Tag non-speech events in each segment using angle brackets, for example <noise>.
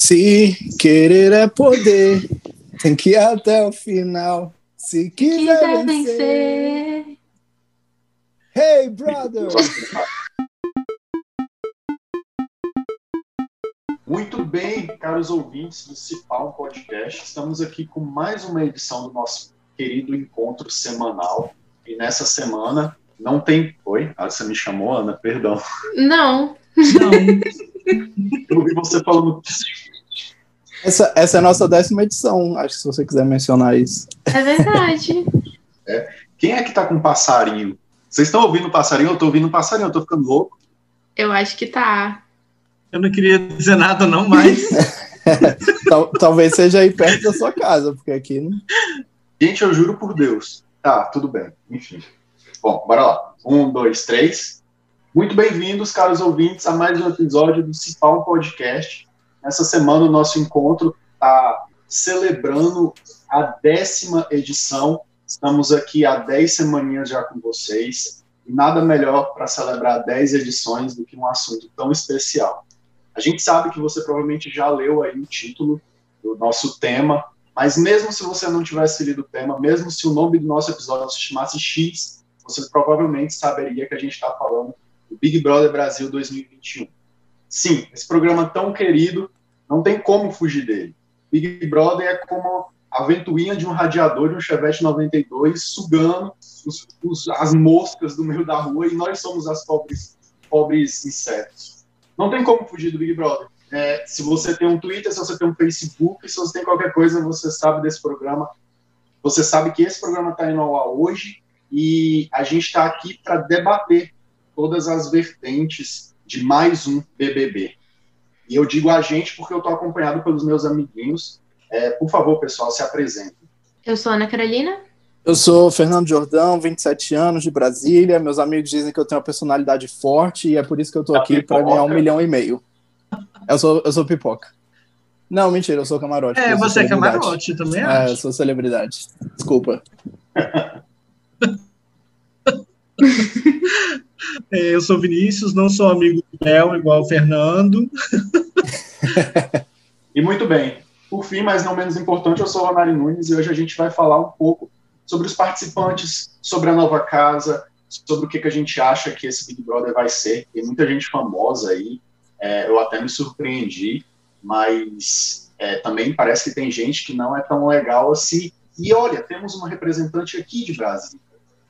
Se querer é poder, tem que ir até o final. Se quiser, quiser vencer. vencer. Hey, brother! Muito bem, caros ouvintes do Cipal Podcast, estamos aqui com mais uma edição do nosso querido encontro semanal. E nessa semana não tem. Oi? Ah, você me chamou, Ana? Perdão. Não. Não. Eu ouvi você falando. Essa, essa é a nossa décima edição, acho que se você quiser mencionar isso. É verdade. É. Quem é que tá com passarinho? Vocês estão ouvindo passarinho? Eu tô ouvindo passarinho, eu tô ficando louco. Eu acho que tá. Eu não queria dizer nada, não, mas. <laughs> Tal, talvez seja aí perto da sua casa, porque aqui. Não... Gente, eu juro por Deus. Tá, tudo bem. Enfim. Bom, bora lá. Um, dois, três. Muito bem-vindos, caros ouvintes, a mais um episódio do Cipal Podcast. Nessa semana, o nosso encontro está celebrando a décima edição. Estamos aqui há dez semaninhas já com vocês. E nada melhor para celebrar dez edições do que um assunto tão especial. A gente sabe que você provavelmente já leu aí o título do nosso tema, mas mesmo se você não tivesse lido o tema, mesmo se o nome do nosso episódio se chamasse X, você provavelmente saberia que a gente está falando do Big Brother Brasil 2021. Sim, esse programa tão querido, não tem como fugir dele. Big Brother é como a ventoinha de um radiador de um Chevette 92 sugando os, os, as moscas do meio da rua e nós somos as pobres, pobres insetos. Não tem como fugir do Big Brother. É, se você tem um Twitter, se você tem um Facebook, se você tem qualquer coisa, você sabe desse programa. Você sabe que esse programa está indo ao ar hoje e a gente está aqui para debater todas as vertentes de mais um BBB. E eu digo a gente porque eu estou acompanhado pelos meus amiguinhos. É, por favor, pessoal, se apresentem. Eu sou Ana Carolina. Eu sou Fernando Jordão, 27 anos, de Brasília. Meus amigos dizem que eu tenho uma personalidade forte e é por isso que eu tô é aqui para ganhar um milhão e meio. Eu sou, eu sou pipoca. Não, mentira, eu sou camarote. É, você é camarote também, É, eu sou celebridade. Desculpa. <laughs> É, eu sou Vinícius, não sou amigo do Léo, igual o Fernando. <laughs> e muito bem. Por fim, mas não menos importante, eu sou o Ronari Nunes e hoje a gente vai falar um pouco sobre os participantes, sobre a nova casa, sobre o que, que a gente acha que esse Big Brother vai ser. Tem muita gente famosa aí, é, eu até me surpreendi, mas é, também parece que tem gente que não é tão legal assim. E olha, temos uma representante aqui de Brasília.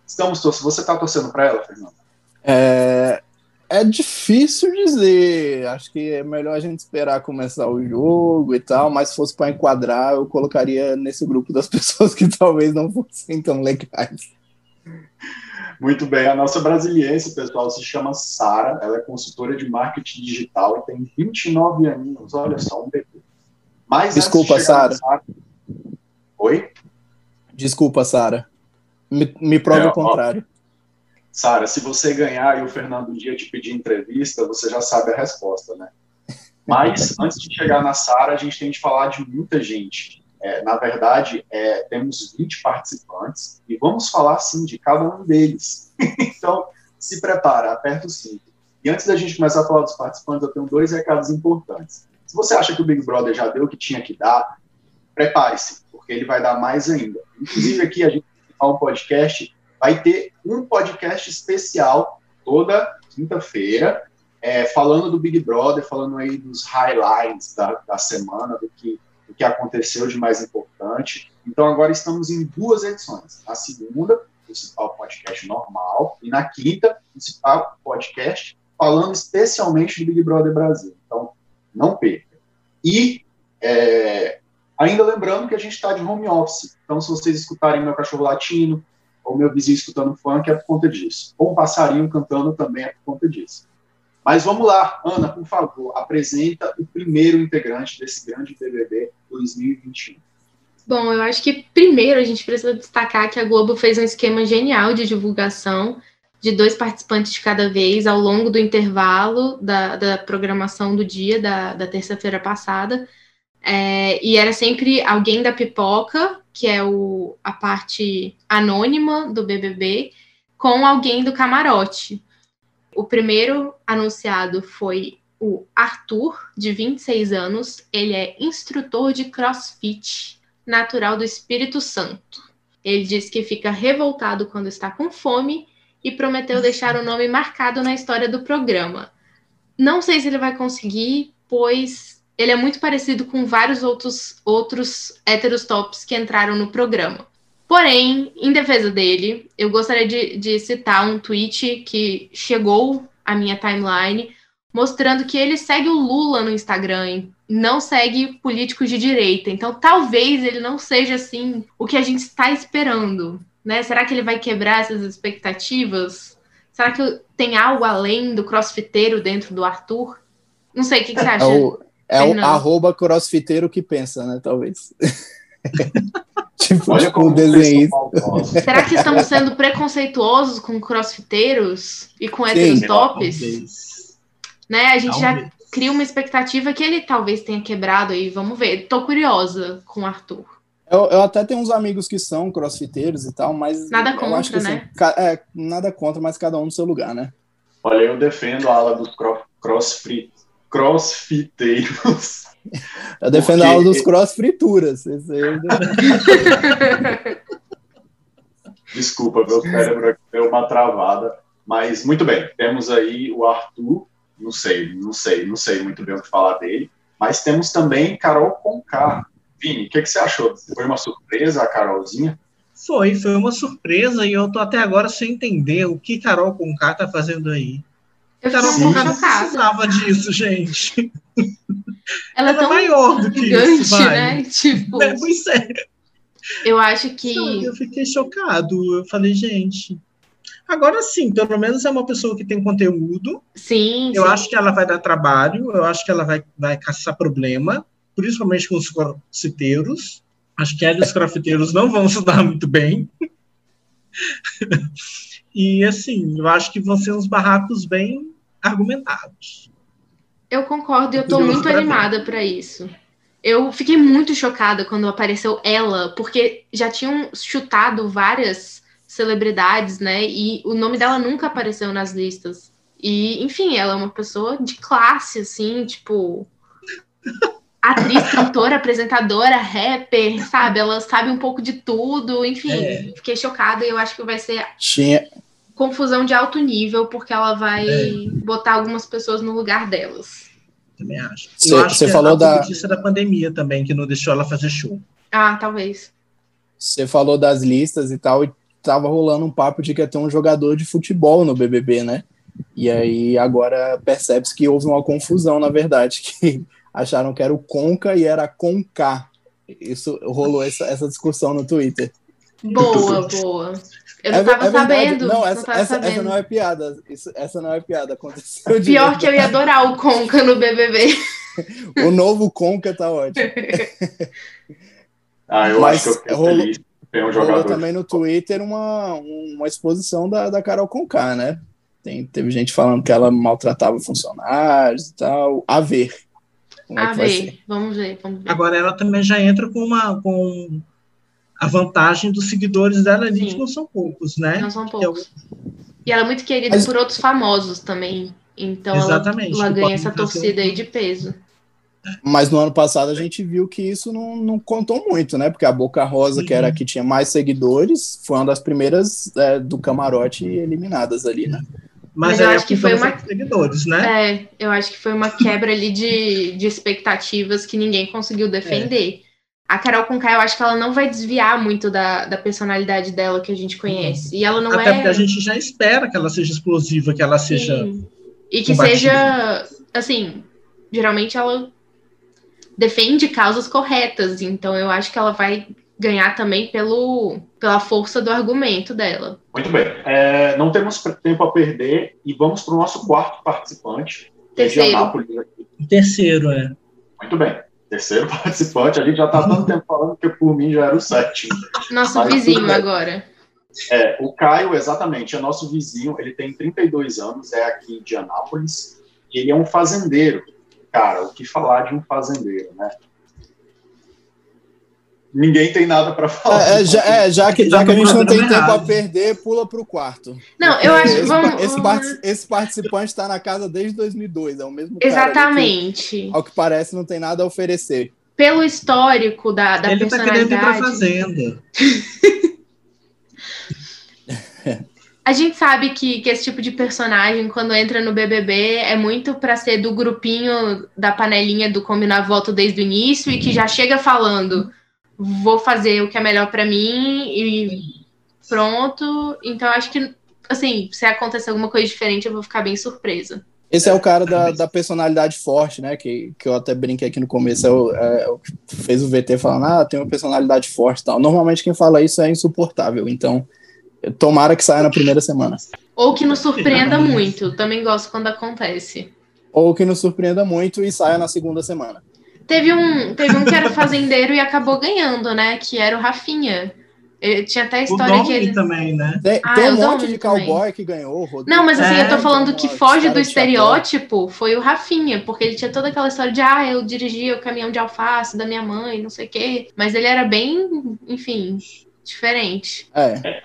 Estamos torcendo. Você está torcendo para ela, Fernando? É, é difícil dizer. Acho que é melhor a gente esperar começar o jogo e tal, mas se fosse para enquadrar, eu colocaria nesse grupo das <laughs> pessoas que talvez não fossem tão legais. Muito bem, a nossa brasiliense, pessoal, se chama Sara, ela é consultora de marketing digital e tem 29 aninhos, olha só, um bebê. Mas Desculpa, Sara. Oi? Desculpa, Sara. Me, me prova é, o contrário. Sara, se você ganhar e o Fernando dia te pedir entrevista, você já sabe a resposta, né? Mas, <laughs> antes de chegar na Sara, a gente tem de falar de muita gente. É, na verdade, é, temos 20 participantes e vamos falar, sim, de cada um deles. <laughs> então, se prepara, aperta o cinto. E antes da gente começar a falar dos participantes, eu tenho dois recados importantes. Se você acha que o Big Brother já deu o que tinha que dar, prepare-se, porque ele vai dar mais ainda. Inclusive, aqui a gente fala um podcast vai ter um podcast especial toda quinta-feira, é, falando do Big Brother, falando aí dos highlights da, da semana, do que, do que aconteceu de mais importante. Então agora estamos em duas edições. Na segunda, o principal podcast normal, e na quinta, o principal podcast falando especialmente do Big Brother Brasil. Então, não perca. E é, ainda lembrando que a gente está de home office. Então, se vocês escutarem meu cachorro latino, ou meu vizinho escutando funk é por conta disso. Ou um passarinho cantando também é por conta disso. Mas vamos lá, Ana, por favor, apresenta o primeiro integrante desse grande BBB 2021. Bom, eu acho que primeiro a gente precisa destacar que a Globo fez um esquema genial de divulgação de dois participantes de cada vez ao longo do intervalo da, da programação do dia, da, da terça-feira passada. É, e era sempre alguém da pipoca, que é o, a parte anônima do BBB, com alguém do camarote. O primeiro anunciado foi o Arthur, de 26 anos. Ele é instrutor de crossfit, natural do Espírito Santo. Ele diz que fica revoltado quando está com fome e prometeu deixar o nome marcado na história do programa. Não sei se ele vai conseguir, pois ele é muito parecido com vários outros, outros héteros tops que entraram no programa. Porém, em defesa dele, eu gostaria de, de citar um tweet que chegou à minha timeline mostrando que ele segue o Lula no Instagram, não segue políticos de direita. Então, talvez ele não seja assim o que a gente está esperando, né? Será que ele vai quebrar essas expectativas? Será que tem algo além do crossfiteiro dentro do Arthur? Não sei, o que, que você acha? É o, é o arroba crossfiteiro que pensa, né? Talvez. <laughs> tipo, Olha tipo, desenhista. Será que estamos sendo preconceituosos com crossfiteiros e com héteros tops? Né? A gente já cria uma expectativa que ele talvez tenha quebrado aí. Vamos ver. Tô curiosa com o Arthur. Eu, eu, até tenho uns amigos que são crossfiteiros e tal, mas. Nada contra, acho que, assim, né? é, nada contra, mas cada um no seu lugar, né? Olha, eu defendo a ala dos crossfit, crossfiteiros. <laughs> Eu defendo Porque... a aula dos crossfrituras. <laughs> Desculpa, meu cérebro deu uma travada. Mas muito bem, temos aí o Arthur, não sei, não sei, não sei muito bem o que falar dele. Mas temos também Carol Conká. Vini, o que, que você achou? Foi uma surpresa a Carolzinha? Foi, foi uma surpresa e eu tô até agora sem entender o que Carol Conká tá fazendo aí. Eu Carol Conká não precisava disso, gente. Ela, é Ela é tão maior do que gigante, isso, vai. né? Tipo, é, pois é. Eu acho que. eu fiquei chocado. Eu falei, gente. Agora sim, pelo menos é uma pessoa que tem conteúdo. Sim. Eu sim. acho que ela vai dar trabalho, eu acho que ela vai, vai caçar problema, principalmente com os crossfiteiros. Acho que ela e os crossfiteiros não vão se dar muito bem. E assim, eu acho que vão ser uns barracos bem argumentados. Eu concordo e eu tô muito animada para isso. Eu fiquei muito chocada quando apareceu ela, porque já tinham chutado várias celebridades, né? E o nome dela nunca apareceu nas listas. E, enfim, ela é uma pessoa de classe, assim, tipo. Atriz, cantora, apresentadora, rapper, sabe? Ela sabe um pouco de tudo, enfim. É. Fiquei chocada e eu acho que vai ser. Tinha, confusão de alto nível, porque ela vai é. botar algumas pessoas no lugar delas. Também acho. Cê, Eu acho você falou da da pandemia também, que não deixou ela fazer show. Ah, talvez. Você falou das listas e tal, e tava rolando um papo de que ia ter um jogador de futebol no BBB, né? E aí agora percebe-se que houve uma confusão, na verdade, <laughs> que acharam que era o Conca e era Conká. Isso rolou essa, essa discussão no Twitter. Boa, <laughs> boa. Eu não é, tava é sabendo. Não, essa, não essa, sabendo. essa, não é piada. Isso, essa não é piada. Aconteceu <laughs> Pior que eu ia adorar o Conca no BBB. <laughs> o novo Conca tá ótimo. ah, eu Mas acho que eu rolou, feliz. Tem um jogador. também no Twitter uma, uma exposição da, da Carol Conká, né? Tem, teve gente falando que ela maltratava funcionários e tal. A ver. Como é a é ver. Vamos ver, vamos ver. Agora ela também já entra com uma. Com a vantagem dos seguidores dela ali, que não são poucos, né? Não são poucos. E ela é muito querida Mas... por outros famosos também. Então Exatamente, ela, ela ganha essa torcida aí de peso. Mas no ano passado a gente viu que isso não, não contou muito, né? Porque a Boca Rosa, Sim. que era a que tinha mais seguidores, foi uma das primeiras é, do camarote eliminadas ali, né? Mas, Mas eu acho que foi uma seguidores, né? É, eu acho que foi uma quebra ali de, de expectativas que ninguém conseguiu defender. É a Carol Conká, eu acho que ela não vai desviar muito da, da personalidade dela que a gente conhece. E ela não Até é. porque a gente já espera que ela seja explosiva, que ela seja. Sim. E que combatida. seja. Assim, geralmente ela defende causas corretas. Então eu acho que ela vai ganhar também pelo, pela força do argumento dela. Muito bem. É, não temos tempo a perder e vamos para o nosso quarto participante. Terceiro. Terceiro, é. Muito bem terceiro participante. A gente já está tanto tempo falando que por mim já era o sétimo. Nosso Mas, vizinho agora. É, o Caio, exatamente, é nosso vizinho. Ele tem 32 anos, é aqui de Anápolis. E ele é um fazendeiro. Cara, o que falar de um fazendeiro, né? Ninguém tem nada para falar. É, é, já, é, já, que, já que a gente não tem tempo a perder, pula para o quarto. Não, eu acho esse, vamos, esse, vamos... esse participante está na casa desde 2002, é o mesmo Exatamente. Que, ao que parece, não tem nada a oferecer. Pelo histórico da, da Ele personalidade. Ele tá querendo ir pra fazenda. <laughs> A gente sabe que, que esse tipo de personagem, quando entra no BBB, é muito para ser do grupinho da panelinha do combinar voto desde o início e que já chega falando: vou fazer o que é melhor para mim e pronto. Então, acho que, assim, se acontecer alguma coisa diferente, eu vou ficar bem surpresa. Esse é o cara da, da personalidade forte, né? Que, que eu até brinquei aqui no começo. É é, o que fez o VT falando, ah, tem uma personalidade forte e tal. Normalmente quem fala isso é insuportável. Então, tomara que saia na primeira semana. Ou que nos surpreenda muito. Também gosto quando acontece. Ou que nos surpreenda muito e saia na segunda semana. Teve um, teve um que era fazendeiro e acabou ganhando, né? Que era o Rafinha. Eu tinha até a história o que ele também, né? Tem, Ah, tem um monte de cowboy também. que ganhou. Rodrigo. Não, mas assim, É, eu tô falando que foge do estereótipo foi o Rafinha, porque ele tinha toda aquela história de ah, eu dirigia o caminhão de alface da minha mãe, não sei o quê. Mas ele era bem, enfim, diferente. É,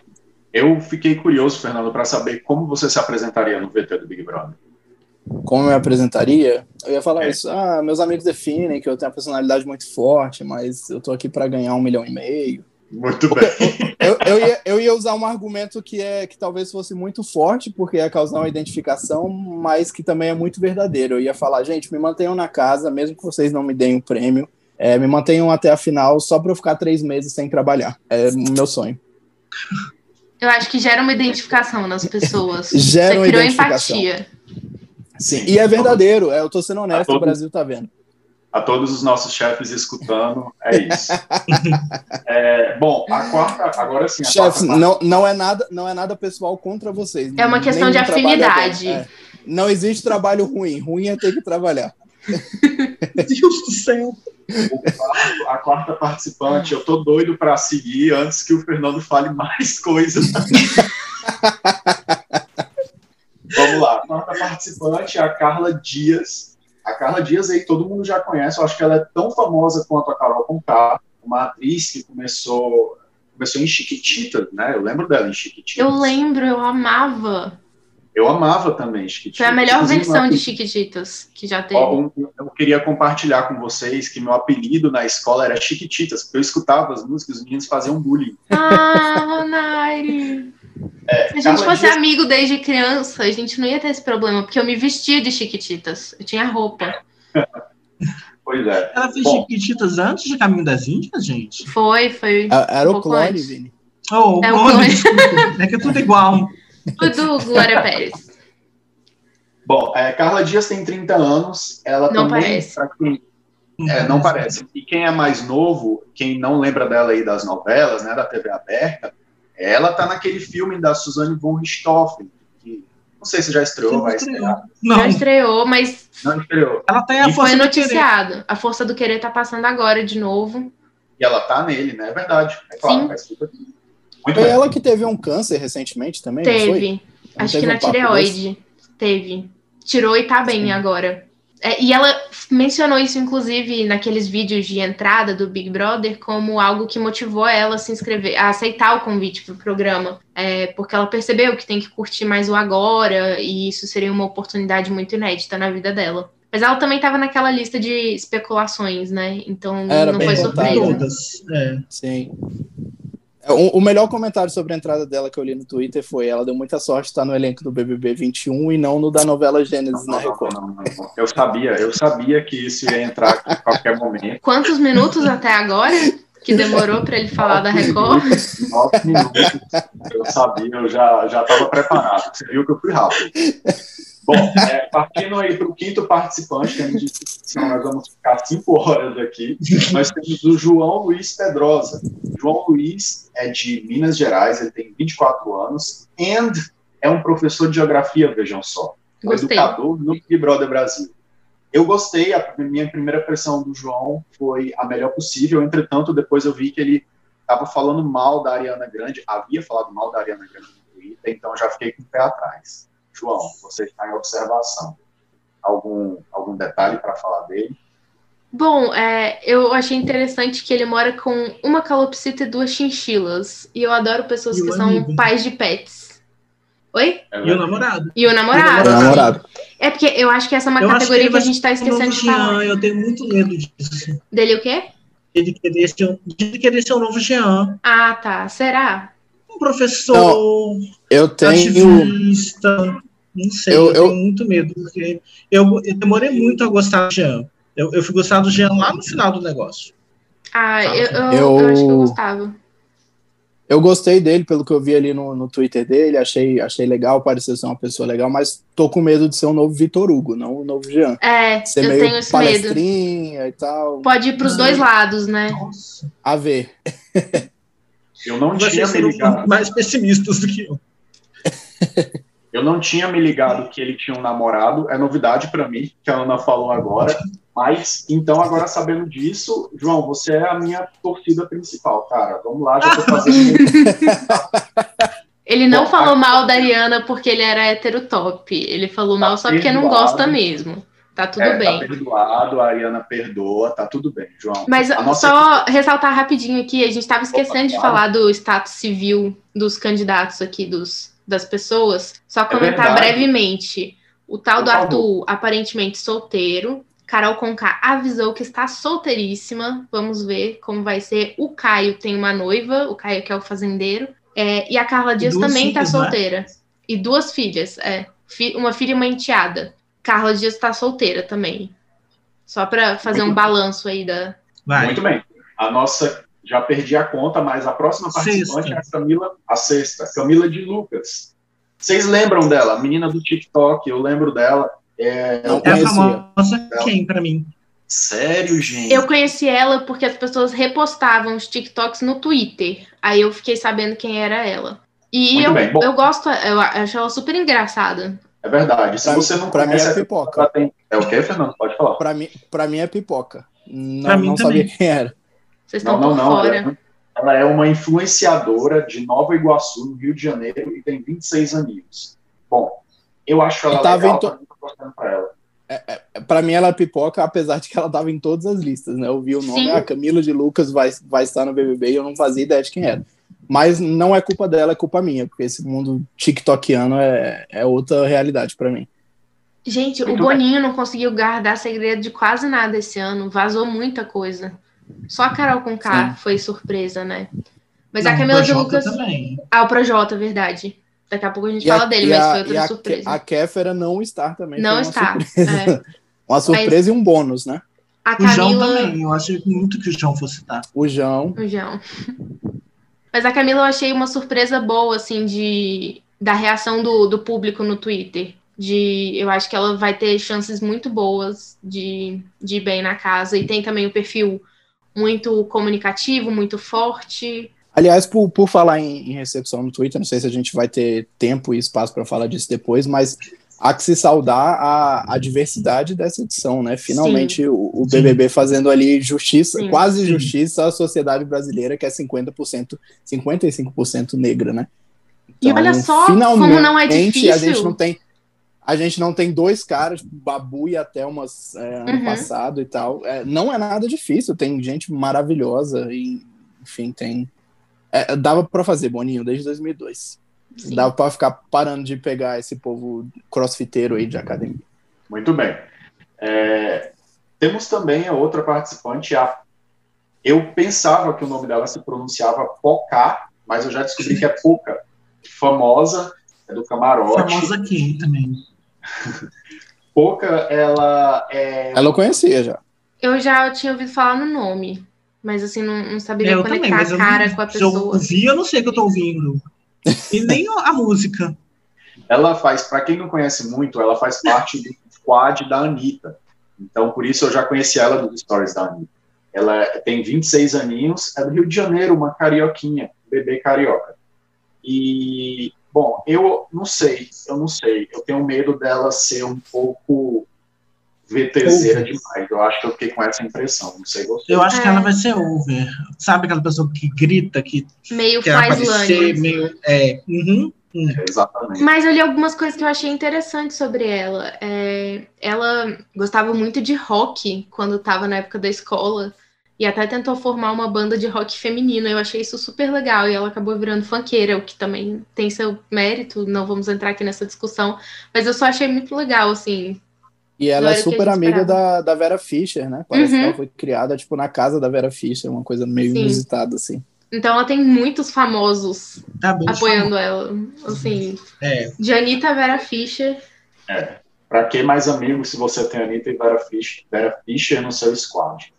Eu fiquei curioso, Fernando, para saber como você se apresentaria no VT do Big Brother. Como eu me apresentaria, eu ia falar É. isso. Ah, meus amigos definem que eu tenho uma personalidade muito forte, mas eu tô aqui para ganhar um milhão e meio. Muito bem. Eu, eu, ia, eu ia usar um argumento que é que talvez fosse muito forte, porque ia causar uma identificação, mas que também é muito verdadeiro. Eu ia falar, gente, me mantenham na casa, mesmo que vocês não me deem um prêmio. é, me mantenham até a final só para eu ficar três meses sem trabalhar. É o meu sonho. Eu acho que gera uma identificação nas pessoas. <laughs> Gera uma Você criou identificação. empatia. Sim, e é verdadeiro, é, eu tô sendo honesto, todo- o Brasil tá vendo. A todos os nossos chefes escutando, é isso. <laughs> É, bom, a quarta, agora sim. Chefes, quarta não, não, é nada, não é nada pessoal contra vocês. É uma questão de afinidade. É. Não existe trabalho ruim. Ruim é ter que trabalhar. <laughs> Deus do céu. Quarto- a quarta participante, eu tô doido para seguir antes que o Fernando fale mais coisas. <laughs> Vamos lá, a quarta participante é a Carla Dias. A Carla Dias aí todo mundo já conhece, eu acho que ela é tão famosa quanto a Carol Conká, uma atriz que começou começou em Chiquititas, né? Eu lembro dela em Chiquititas. Eu lembro, eu amava. Eu amava também Chiquititas. Foi a melhor Inclusive, versão de Chiquititas que já teve. Eu queria compartilhar com vocês que meu apelido na escola era Chiquititas, porque eu escutava as músicas e os meninos faziam bullying. Ah, Ronari. É, Se a gente fosse amigo desde criança, a gente não ia ter esse problema, porque eu me vestia de chiquititas. Eu tinha roupa. <laughs> Pois é. Ela fez Bom. Chiquititas antes de Caminho das Índias, gente? Foi, foi A- Era Um o clone. Vini. Oh, É o clone. É que é tudo igual. <laughs> tudo Glória Pérez. Bom, é, Carla Dias tem 30 anos. Ela Não também, parece. pra quem- é, não parece. E quem é mais novo, quem não lembra dela aí das novelas, né, da TV aberta, ela tá naquele filme da Suzanne von Richthofen, que não sei se já estreou, vai estrear. Não, Já estreou, mas Não estreou. ela tem a E força foi noticiado. A Força do Querer tá passando agora de novo. E ela tá nele, né? É verdade. É claro, Sim. faz tudo aqui. Muito Foi bem. ela que teve um câncer recentemente também, não foi? Teve. Não Acho teve que na um tireoide. Teve. Tirou e tá bem Sim. agora. É, e ela mencionou isso, inclusive, naqueles vídeos de entrada do Big Brother, como algo que motivou ela a se inscrever, a aceitar o convite pro programa. É, porque ela percebeu que tem que curtir mais o agora, e isso seria uma oportunidade muito inédita na vida dela. Mas ela também estava naquela lista de especulações, né? Então Era não bem foi surpresa. Todas. É. Sim. É, O, o melhor comentário sobre a entrada dela que eu li no Twitter foi: ela deu muita sorte estar no elenco do BBB 21 e não no da novela Gênesis na Não, Record. não, não, não. Eu sabia, eu sabia que isso ia entrar aqui a qualquer momento. Quantos minutos até agora que demorou para ele falar da Record? Nove minutos. Eu sabia, eu já já estava preparado. Você viu que eu fui rápido. Bom, é, partindo aí para o quinto participante, que a gente senão nós vamos ficar cinco horas aqui, nós temos o João Luiz Pedrosa. João Luiz é de Minas Gerais, ele tem 24 anos, and é um professor de geografia, vejam só. Gostei. educador no Big Brother Brasil. Eu gostei, a minha primeira impressão do João foi a melhor possível, entretanto, depois eu vi que ele estava falando mal da Ariana Grande, havia falado mal da Ariana Grande no Twitter, então já fiquei com o pé atrás. João, você está em observação. Algum, algum detalhe para falar dele? Bom, é, eu achei interessante que ele mora com uma calopsita e duas chinchilas. E eu adoro pessoas E o que são amigo. pais de pets. Oi? É E o namorado. E o namorado. É namorado. É porque eu acho que essa é uma Eu categoria ele que, a gente tá o novo esquecendo de falar. Eu tenho muito medo disso. Dele o quê? Ele querer ser, um- de querer ser o novo Jean. Ah, tá. Será? Um professor, Eu tenho. ativista. Não sei, Eu- eu, eu- tenho muito medo, porque eu, eu demorei muito a gostar do Jean. Eu, eu fui gostar do Jean lá no final do negócio. Ah, eu, eu, Eu- eu acho que eu gostava. Eu gostei dele, pelo que eu vi ali no, no Twitter dele, achei, achei legal, pareceu ser uma pessoa legal, mas tô com medo de ser um novo Vitor Hugo, não o novo Jean. É, Ser eu meio tenho esse medo. palestrinha e tal. Pode ir pros Não. dois lados, né? Nossa. A ver. Eu não tinha Vocês me ligado. mais pessimistas do que eu. Eu não tinha me ligado que ele tinha um namorado. É novidade pra mim, que a Ana falou agora. Mas, então, agora sabendo disso, João, você é a minha torcida principal, cara. Vamos lá, já tô fazendo. <laughs> Ele não Bom, falou a- mal da Ariana porque ele era hétero top. Ele falou Tá mal só porque não perdoado. gosta mesmo. Tá tudo é, bem. Tá perdoado, a Ariana perdoa, tá tudo bem, João. Mas nossa só ressaltar rapidinho aqui, a gente estava esquecendo de claro. falar do status civil dos candidatos aqui, dos, das pessoas. Só comentar É brevemente. O tal Por do favor. Arthur, aparentemente solteiro. Carol Conká avisou que está solteiríssima. Vamos ver como vai ser. O Caio tem uma noiva, o Caio que é o fazendeiro. É, e a Carla Dias também está né? solteira. E duas filhas, é. Fi- Uma filha e uma enteada. Carla Dias está solteira também. Só para fazer Muito um bem. balanço aí da, Vai. Muito bem. A nossa, já perdi a conta, mas a próxima participante Sexta. é a Camila, a sexta, Camila de Lucas. Vocês lembram dela? A menina do TikTok, eu lembro dela. É, Não É a conhecia. famosa quem pra mim? Sério, gente? Eu conheci ela porque as pessoas repostavam os TikToks no Twitter. Aí eu fiquei sabendo quem era ela. E Muito eu, bem, bom. eu gosto, eu acho ela super engraçada. É verdade. Se Pra, você não pra mim conhece, é ela pipoca. tem... É o quê, Fernando? Pode falar. Pra mim, pra mim é pipoca. Não, Pra mim não também. sabia quem era. Vocês estão Não, não, fora. Ela é, ela é uma influenciadora de Nova Iguaçu, no Rio de Janeiro, e tem 26 aninhos. Bom, eu acho ela E tava legal, em to- torcendo pra ela. Pra mim ela é pipoca, apesar de que ela tava em todas as listas, né? Eu vi o nome, Sim. a Camila de Lucas vai, vai estar no BBB e eu não fazia ideia de quem era. Mas não é culpa dela, é culpa minha, porque esse mundo tiktokiano é, é outra realidade pra mim. Gente, Muito o Boninho não conseguiu guardar segredo de quase nada esse ano. Vazou muita coisa. Só a Carol com K foi surpresa, né? Mas a Não, Camila de Lucas. Também. Ah, o Projota, verdade. Daqui a pouco a gente E a- fala dele, e mas a- foi outra a, surpresa. A Kéfera não estar também. não foi uma está. Surpresa. É. <laughs> Uma surpresa e um bônus, né? A O João Camila. também. Eu acho muito que o João fosse estar. O João. O João. Mas a Camila eu achei uma surpresa boa, assim, de da reação do, do público no Twitter. De, eu acho que ela vai ter chances muito boas de, de ir bem na casa. E tem também o perfil muito comunicativo, muito forte. Aliás, por, por falar em, em recepção no Twitter, não sei se a gente vai ter tempo e espaço para falar disso depois, mas há que se saudar a, a diversidade dessa edição, né? Finalmente o, o Sim. BBB fazendo ali justiça, Sim. quase justiça à sociedade brasileira, que é 50%, 55% negra, né? E olha só como não é a difícil. gente não tem a gente não tem dois caras, tipo, Babu e até umas é, ano Uhum. passado e tal. É, não é nada difícil, tem gente maravilhosa e, enfim, tem. é, dava pra fazer, Boninho, desde 2002. Sim. Dava pra ficar parando de pegar esse povo crossfiteiro aí de academia. Muito bem. É, temos também a outra participante, a. Eu pensava que o nome dela se pronunciava Pocá, mas eu já descobri que é Poca. Famosa, é do camarote. Famosa quem também? <laughs> Poca, ela é. Ela eu conhecia já. Eu já tinha ouvido falar no nome, mas assim, não, não saberia É, eu também, conectar mas a eu cara não, com a se eu pessoa. ouvir, eu não sei o que eu tô ouvindo. E nem a música. Ela faz, para quem não conhece muito, ela faz parte do squad da Anitta. Então, por isso eu já conheci ela dos stories da Anitta. Ela tem 26 aninhos, é do Rio de Janeiro, uma carioquinha, bebê carioca. E, bom, eu não sei, eu não sei. Eu tenho medo dela ser um pouco VTZera demais. Eu acho que eu fiquei com essa impressão, não sei você. Eu acho que É. ela vai ser over. Sabe aquela pessoa que grita, que Meio quer aparecer, Flyslane. meio. É, uhum. É, exatamente. Mas eu li algumas coisas que eu achei interessantes sobre ela. É, ela gostava muito de rock quando estava na época da escola. E até tentou formar uma banda de rock feminino. Eu achei isso super legal. E ela acabou virando funkeira, o que também tem seu mérito. Não vamos entrar aqui nessa discussão. Mas eu só achei muito legal, assim. E ela é super amiga da, da Vera Fischer, né? Parece Uhum. que ela foi criada, tipo, na casa da Vera Fischer, uma coisa meio Sim. inusitada, assim. Então ela tem muitos famosos Tá bem apoiando ela. Assim, É, de Anitta Vera Fischer. Para que mais amigos se você tem Anitta e Vera Fischer, Vera Fischer no seu squad?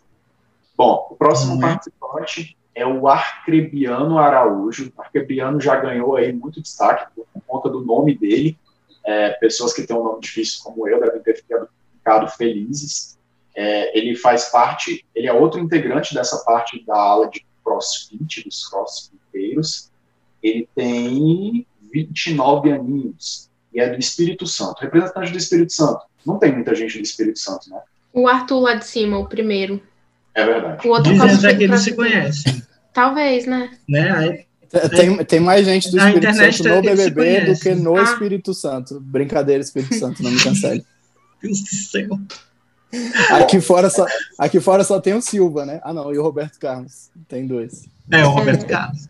Bom, o próximo Uhum. participante é o Arcrebiano Araújo. O Arcrebiano já ganhou aí muito destaque por conta do nome dele. É, pessoas que têm um nome difícil como eu devem ter ficado, ficado felizes. É, ele faz parte, ele é outro integrante dessa parte da ala de crossfit, dos crossfiteiros. Ele tem 29 aninhos e é do Espírito Santo. Representante do Espírito Santo. Não tem muita gente do Espírito Santo, né? O Arthur lá de cima, o primeiro. É verdade. O outro dizem crossfit- até que eles se conhecem, Talvez, né? né? Aí, Tem, tem mais gente do Espírito internet Santo no BBB do que no Ah. Espírito Santo. Brincadeira, Espírito Santo, não me cancele. <laughs> Deus do céu. Aqui fora, só, aqui fora só tem o Silva, né? Ah, não, e o Roberto Carlos. Tem dois. É, o Roberto Carlos.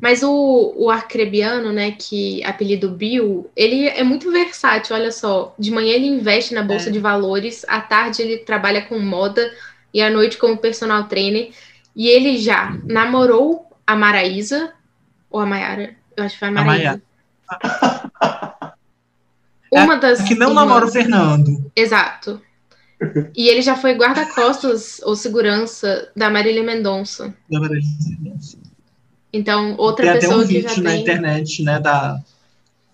Mas o, o Arcrebiano, né, que apelido Bill, ele é muito versátil, olha só. De manhã ele investe na bolsa É. de valores, à tarde ele trabalha com moda e à noite como personal trainer. E ele já namorou a Maraísa, ou a Mayara, eu acho que foi a A Maraísa. Mayara. <laughs> Uma das Que não irmãs. namora o Fernando. Exato. E ele já foi guarda-costas ou segurança da Marília Mendonça. da Marília. Então, outra Tem até pessoa um que já vídeo na tem. internet, né, da,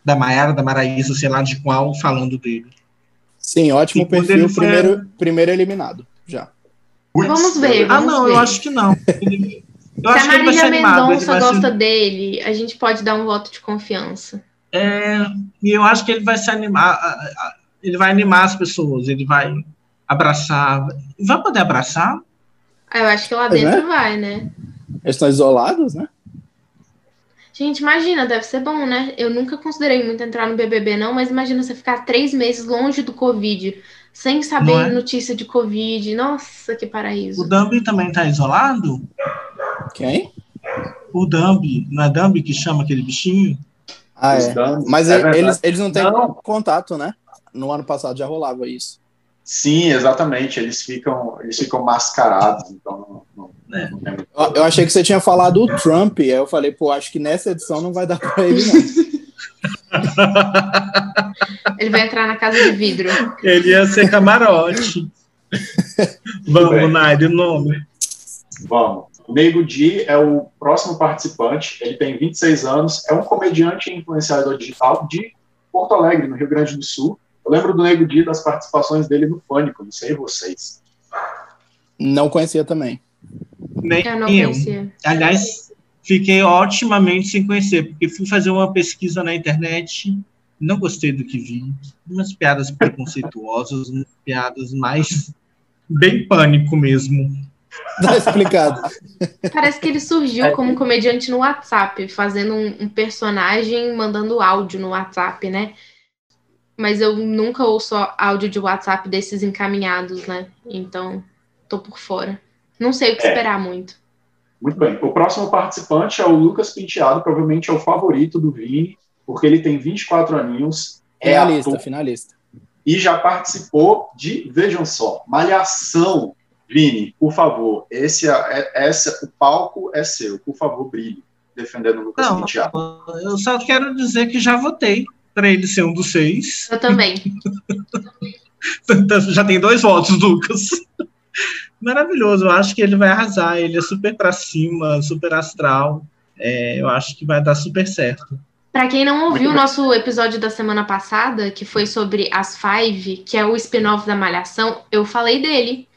da Mayara, da Maraísa, sei lá de qual, falando dele. Sim, ótimo E perfil. ele foi- Primeiro, primeiro eliminado, já. Putz, Vamos ver, eu- Ah, Vamos não, ver. <laughs> eu acho que não. Eu Se acho a Marília Mendonça gosta ser, dele, a gente pode dar um voto de confiança. é, e eu acho que ele vai se animar. Ele vai animar as pessoas, ele vai abraçar. Vai poder abraçar? Ah, Eu acho que lá É, dentro né? vai, né? Eles estão isolados, né? Gente, imagina, deve ser bom, né? Eu nunca considerei muito entrar no BBB, não, mas imagina você ficar três meses longe do Covid, sem saber é? notícia de Covid. Nossa, que O paraíso. Dumbi também tá isolado? Quem? O Dumbi, não é Dumbi que chama aquele bichinho? Ah, Os é. Mas é eles, eles não têm Não. contato, né? No ano passado já rolava isso. Sim, exatamente. Eles ficam, eles ficam mascarados, então não, não, É. não Eu, eu achei que você tinha falado o Trump, aí eu falei, pô, acho que nessa edição não vai dar pra ele, não. <laughs> <laughs> Ele vai entrar na casa de vidro. Ele ia ser camarote. <laughs> Vamos, Naide, o nome. Vamos. O Nego Di é o próximo participante. Ele tem 26 anos, é um comediante e influenciador digital de Porto Alegre, no Rio Grande do Sul. Eu lembro do Nego Di das participações dele no Pânico, não sei vocês. Não conhecia também. Nem Eu não eu. conhecia. Aliás, fiquei otimamente sem conhecer, porque fui fazer uma pesquisa na internet, não gostei do que vi. Umas piadas preconceituosas, umas piadas mais bem pânico mesmo. Tá explicado. Parece que ele surgiu como um comediante no WhatsApp, fazendo um, um personagem mandando áudio no WhatsApp, né? Mas eu nunca ouço áudio de WhatsApp desses encaminhados, né? Então, tô por fora. Não sei o que É. esperar muito. Muito bem. O próximo participante é o Lucas Penteado, provavelmente é o favorito do Vini, porque ele tem 24 aninhos, é Finalista, ator finalista. e já participou de, vejam só, Malhação. Vini, por favor, esse, é, essa, o palco é seu, por favor, brilhe, defendendo o Lucas Não, Penteado. eu só quero dizer que já votei para ele ser um dos seis. Eu também. <laughs> Então, já tem dois votos, Lucas. Maravilhoso, eu acho que ele vai arrasar. Ele é super pra cima, super astral. É, eu acho que vai dar super certo. Pra quem não ouviu o nosso episódio da semana passada, que foi sobre as Five, que é o spin-off da Malhação, eu falei dele.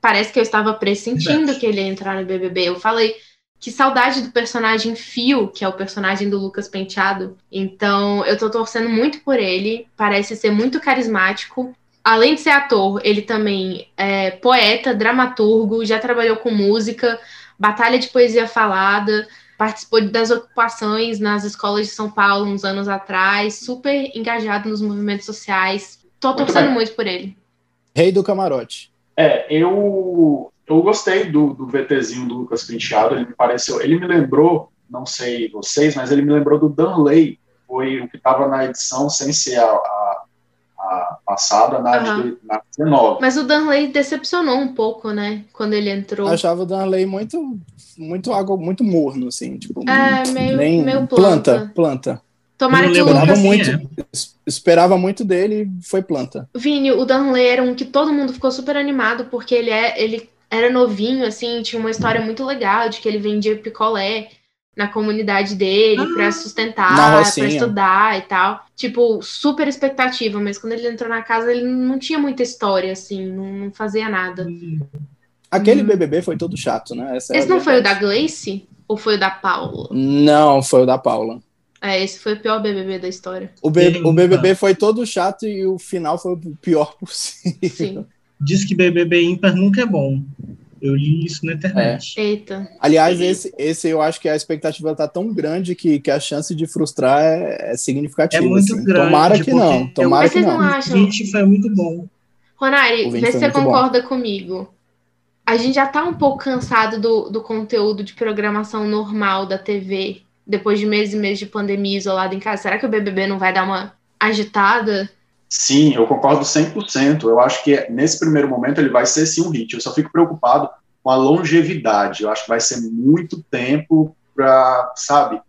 Parece que eu estava pressentindo que ele ia entrar no BBB. Eu falei que saudade do personagem Fio, que é o personagem do Lucas Penteado. Então, eu tô torcendo muito por ele. Parece ser muito carismático. Além de ser ator, ele também é poeta, dramaturgo, já trabalhou com música, batalha de poesia falada. participou das ocupações nas escolas de São Paulo uns anos atrás, super engajado nos movimentos sociais. Tô torcendo muito por ele. Rei do camarote. É, eu, eu gostei do, do VTzinho do Lucas Penteado, ele me pareceu, ele me lembrou, não sei vocês, mas ele me lembrou do Danley, foi o que estava na edição sem ser a, a, a passada, na, Aham. de, na 19. Mas o Danley decepcionou um pouco, né? Quando ele entrou. Eu achava o Danley muito, muito água, muito morno, assim, tipo, É, meio, nem meio planta, planta. planta. Tomara Não que o Lucas. assim, muito, é. es- esperava muito dele e foi planta. Vini, o Danley era um que todo mundo ficou super animado, porque ele, é, ele era novinho, assim, tinha uma história muito legal de que ele vendia picolé na comunidade dele Ah. pra Na sustentar, pra Rocinha. estudar e tal. Tipo, super expectativa, mas quando ele entrou na casa, ele não tinha muita história, assim, não, não fazia nada. Aquele Uhum. BBB foi todo chato, né? Essa é Esse não foi o da. Gleice? Ou foi o da Paula? Não, foi o da Paula. É, esse foi o pior BBB da história. O, B- o BBB foi todo chato e o final foi o pior <laughs> possível. Sim. Diz que BBB ímpar nunca é bom. Eu li isso na internet. Eita. Aliás, esse, esse eu acho que a expectativa tá tão grande que, que a chance de frustrar é, é significativa. É muito assim. grande, Tomara que não, tomara Mas que vocês não acham? 20 foi muito bom. Ronari, O vê se você muito bom. concorda comigo. A gente já tá um pouco cansado do, do conteúdo de programação normal da TV, depois de meses e meses de pandemia isolado em casa. Será que o BBB não vai dar uma agitada? Sim, eu concordo 100%. Eu acho que nesse primeiro momento ele vai ser sim um hit. Eu só fico preocupado com a longevidade. Eu acho que vai ser muito tempo para, sabe,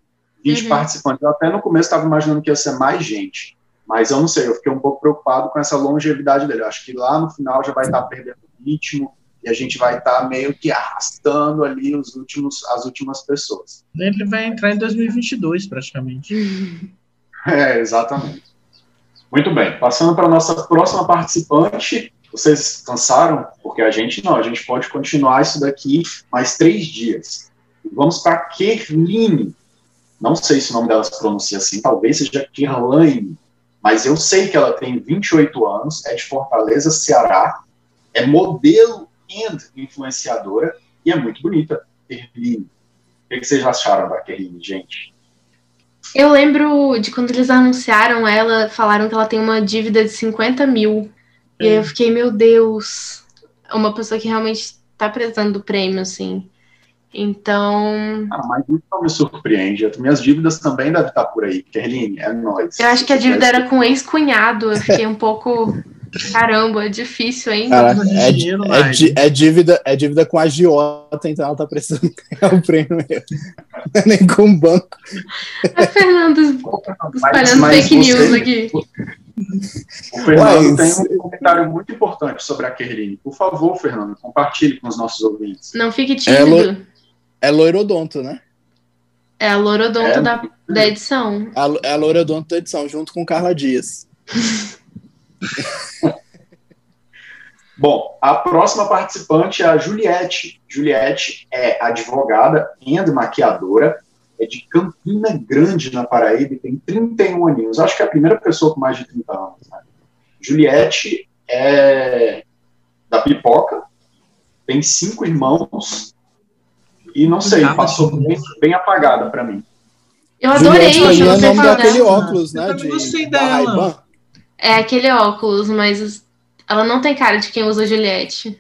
20 Uhum. participantes. Eu até no começo estava imaginando que ia ser mais gente. Mas eu não sei, eu fiquei um pouco preocupado com essa longevidade dele. Eu acho que lá no final já vai estar perdendo ritmo e a gente vai estar meio que arrastando ali os últimos, as últimas pessoas. Ele vai entrar em 2022, praticamente. É, exatamente. Muito bem, passando para a nossa próxima participante. Vocês cansaram? Porque a gente não, a gente pode continuar isso daqui mais três dias. Vamos para Kerline. Não sei se o nome dela se pronuncia assim, talvez seja Kerlaine, mas eu sei que ela tem 28 anos, é de Fortaleza, Ceará, é modelo e influenciadora e é muito bonita. Kerline. O que vocês acharam da Kerline, gente? Eu lembro de quando eles anunciaram ela, falaram que ela tem uma dívida de 50 mil. E aí eu fiquei, meu Deus, uma pessoa que realmente tá precisando do prêmio, assim. Então, Ah, mas isso não me surpreende. As minhas dívidas também devem estar por aí. Kerline, é nóis. eu acho que a dívida era com ex-cunhado. Eu fiquei um pouco. Caramba, é difícil de é, dinheiro, é, é dívida, é dívida com a Giota, então ela tá precisando <laughs> ganhar o prêmio mesmo. Não é Nem com o banco. A Fernanda espalhando mas fake você- news aqui. O Fernando Mas- tem um comentário muito importante sobre a Kerline. Por favor, Fernando, compartilhe com os nossos ouvintes. Não fique É, tímido. É loirodonto, né? É a Lorodonto É. da, da edição. A, é a loirodonto da edição, junto com Carla Dias. <laughs> <laughs> Bom, a próxima participante é a Juliette. Juliette é advogada e maquiadora, é de Campina Grande, na Paraíba, e tem 31 aninhos. Acho que é a primeira pessoa com mais de 30 anos. Né? Juliette é da pipoca, tem cinco irmãos, e não sei, Ah, passou bem, bem apagada para mim. Eu adorei Juliette mim é o nome daquele óculos, Eu né? também De, gostei da dela. É aquele óculos, mas ela não tem cara de quem usa Juliette.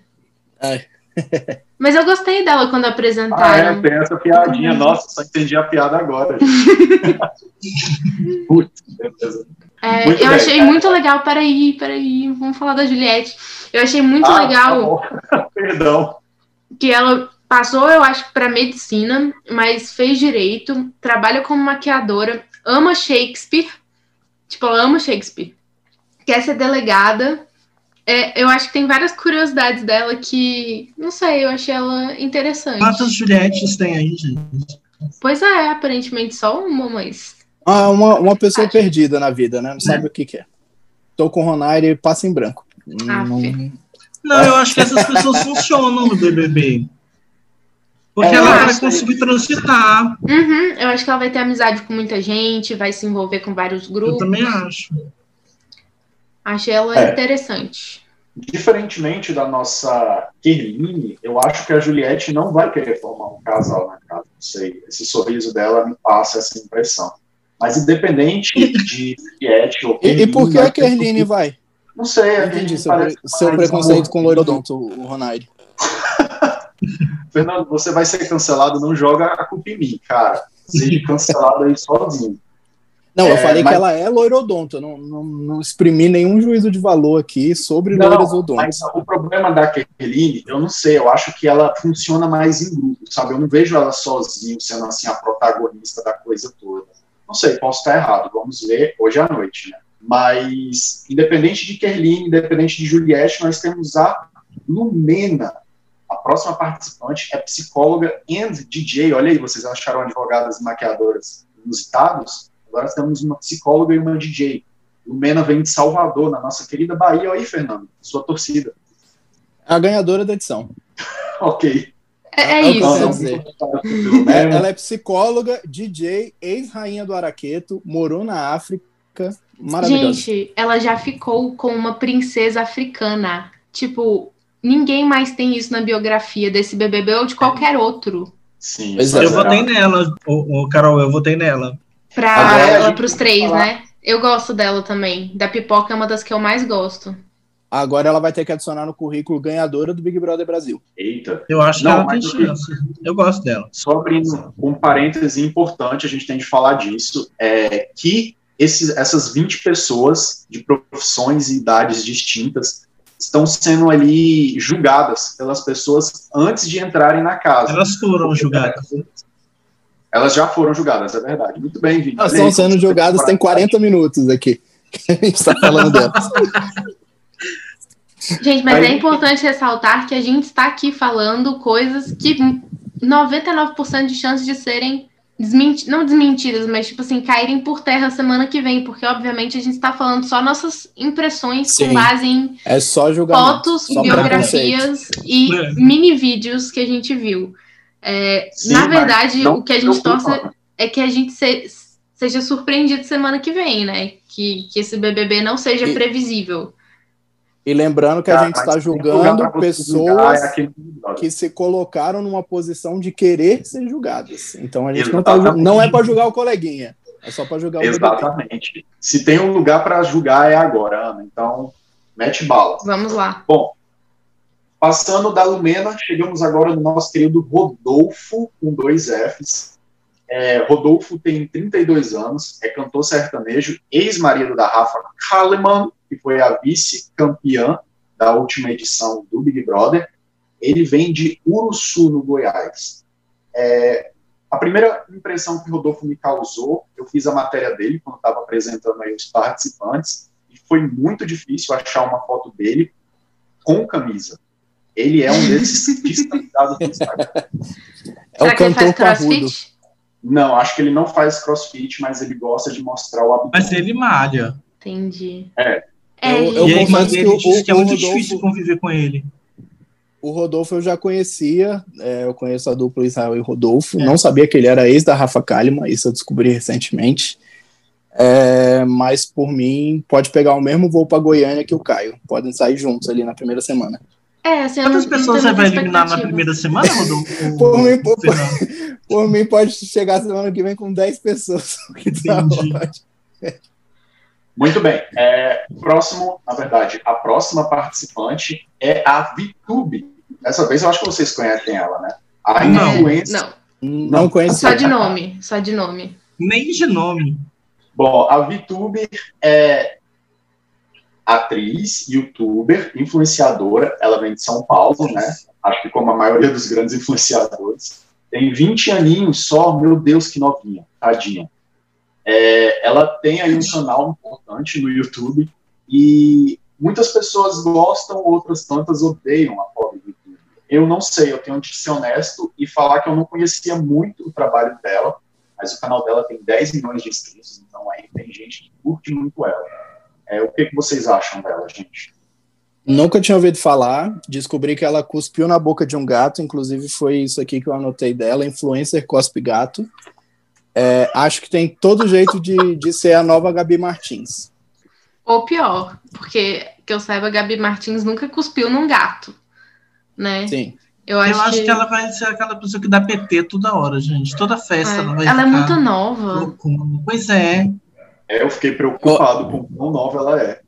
É. <laughs> Mas eu gostei dela quando Ah, é, apresentaram. tem essa piadinha. Nossa, só entendi a piada agora. <laughs> Putz, beleza. É, eu bem. achei muito legal. Peraí, peraí, vamos falar da Juliette. Eu achei muito Ah, legal tá. <laughs> Perdão. que ela passou, eu acho, para medicina, mas fez direito, trabalha como maquiadora, ama Shakespeare, tipo, ela ama Shakespeare, quer ser delegada. É, eu acho que tem várias curiosidades dela que, não sei, eu achei ela interessante. Quantas Juliettes tem aí, gente? Pois é, aparentemente só uma, mas. Ah, uma, uma pessoa perdida na vida, né? Não sabe o que, que é. Tô com o Ronaire e passa em branco. Ah, Não-. Não, eu acho que essas pessoas funcionam no BBB. Porque É, eu ela vai acho que- conseguir transitar. Uhum, eu acho que ela vai ter amizade com muita gente, vai se envolver com vários Eu grupos. também acho. Achei ela É. interessante. Diferentemente da nossa Kerline, eu acho que a Juliette não vai querer formar um casal na casa. sei, esse sorriso dela me passa essa impressão. Mas independente de Juliette ou E, e por que a Kerline vai? Não sei, a Entendi Kerline seu, seu preconceito com o loirodonto, o Ronaldo. <laughs> Fernando, você vai ser cancelado, não joga a culpa em mim, cara. Seja <laughs> cancelado aí sozinho. Não, eu É, falei mas- que ela é loirodonto, eu não, não, não exprimi nenhum juízo de valor aqui sobre Não, loiras odontos. mas o problema da Kerline, eu não sei, eu acho que ela funciona mais em grupo, sabe? Eu não vejo ela sozinha sendo assim a protagonista da coisa toda. Não sei, posso estar errado, vamos ver hoje à noite, né? Mas, independente de Kerline, independente de Juliette, nós temos a Lumena. A próxima participante é psicóloga and DJ. Olha aí, vocês acharam advogadas e maquiadoras inusitados? Agora temos uma psicóloga e uma DJ. Lumena vem de Salvador, na nossa querida Bahia. Olha aí, Fernando, sua torcida. A ganhadora da edição. <laughs> Ok. É, é o eu isso. É, ela é psicóloga, DJ, ex-rainha do Araqueto, morou na África. Maravilhosa. Gente, ela já ficou com uma princesa africana. Tipo, ninguém mais tem isso na biografia desse BBB ou de qualquer outro. Sim, é. Eu votei nela, ô, ô, Carol, eu votei nela. Pra Agora a ela, gente pros vai três, falar. né? Eu gosto dela também. Da pipoca é uma das que eu mais gosto. Agora ela vai ter que adicionar no currículo ganhadora do Big Brother Brasil. Eita. Eu acho Não, que ela tem que- chance. Eu gosto dela. Só abrindo um parêntese importante, a gente tem de falar disso, é que esses, essas 20 pessoas de profissões e idades distintas estão sendo ali julgadas pelas pessoas antes de entrarem na casa. Elas foram julgadas. Elas já foram julgadas, é verdade. Muito bem, Vini. Elas estão sendo julgadas tem 40 minutos aqui. <laughs> que a gente está falando delas. Gente, mas Aí- é importante ressaltar que a gente está aqui falando coisas que 99% de chance de serem desmenti não desmentidas, mas tipo assim, caírem por terra semana que vem, porque obviamente a gente está falando só nossas impressões Sim. com base em É fotos, só biografias e É. mini vídeos que a gente viu. É, Sim, na verdade, não o que a gente torce é que a gente se- seja surpreendido semana que vem, né? Que, que esse BBB não seja E- previsível. E lembrando que a Cara, gente está julgando pessoas é aqui Brother. que se colocaram numa posição de querer ser julgadas. Então a gente não, tá, não é para julgar o coleguinha, é só para julgar o BBB. Exatamente. Se tem um lugar para julgar é agora, Ana. Então, mete bala. Vamos lá. Passando da Lumena, chegamos agora no nosso querido Rodolfo, com dois Fs. É, Rodolfo tem 32 anos, é cantor sertanejo, ex-marido da Rafa Kalimann, que foi a vice-campeã da última edição do Big Brother. Ele vem de Uruçu, no Goiás. É, a primeira impressão que Rodolfo me causou, eu fiz a matéria dele quando estava apresentando aí os participantes, e foi muito difícil achar uma foto dele com camisa. Ele é um desses Instagram. <laughs> É o cantor parrudo. Não, acho que ele não faz crossfit, mas ele gosta de mostrar o abdômen. Mas ele malha. Entendi. É. É, Eu- eu e confesso que o- que é muito Rodolfo- difícil conviver com ele. O Rodolfo eu já conhecia, é, eu conheço a dupla Israel e Rodolfo. É. Não sabia que ele era ex da Rafa Kalimann, isso eu descobri recentemente. É, mas por mim, pode pegar o mesmo voo para Goiânia que o Caio. Podem sair juntos ali na primeira semana. É assim, Quantas pessoas você vai eliminar na primeira semana, Rodolfo? <laughs> Por mim, por-? <laughs> Por mim, pode chegar semana que vem com 10 pessoas. <laughs> que tá. Muito bem. É, próximo, na verdade, a próxima participante é a VTube. Dessa vez eu acho que vocês conhecem ela, né? A Não. influência. Não, Não conheci. só de nome, só de nome. Nem de nome. Bom, a VTuber é atriz, youtuber, influenciadora. Ela vem de São Paulo, né? Acho que como a maioria dos grandes <laughs> influenciadores. Tem 20 aninhos só, meu Deus, que novinha, tadinha. É, ela tem aí um canal importante no YouTube e muitas pessoas gostam, outras tantas odeiam a pobre VTuber. Eu não sei, eu tenho de ser honesto e falar que eu não conhecia muito o trabalho dela, mas o canal dela tem 10 milhões de inscritos, então aí tem gente que curte muito ela. É, o que, que vocês acham dela, gente? Nunca tinha ouvido falar. Descobri que ela cuspiu na boca de um gato. Inclusive, foi isso aqui que eu anotei dela: influencer cospe gato. É, acho que tem todo jeito de, de ser a nova Gabi Martins. Ou pior, porque que eu saiba, a Gabi Martins nunca cuspiu num gato, né? Sim. Eu acho, Eu acho que... ela vai ser aquela pessoa que dá PT toda hora, gente. Toda festa É. ela vai Ela é muito nova. loucona. Pois é. É, eu fiquei preocupado com quão nova ela é.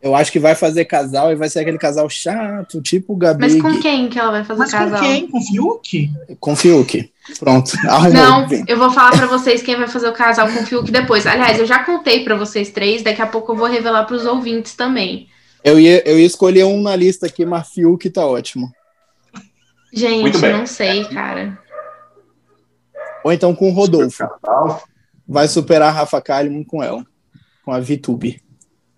Eu acho que vai fazer casal e vai ser aquele casal chato, tipo o Gabi Mas com quem que ela vai fazer Mas com casal? quem? Com o Fiuk? com Fiuk. Pronto, <laughs> arrumou. Não, eu vou falar pra vocês quem vai fazer o casal com o Fiuk depois. Aliás, eu já contei pra vocês três, daqui a pouco eu vou revelar pros ouvintes também. Eu ia, eu ia escolher um na lista aqui, mas Fiuk tá ótimo. Gente, não sei, cara. Ou então com o Rodolfo. Casal. Vai superar a Rafa Kalimann com ela. Com a VTube.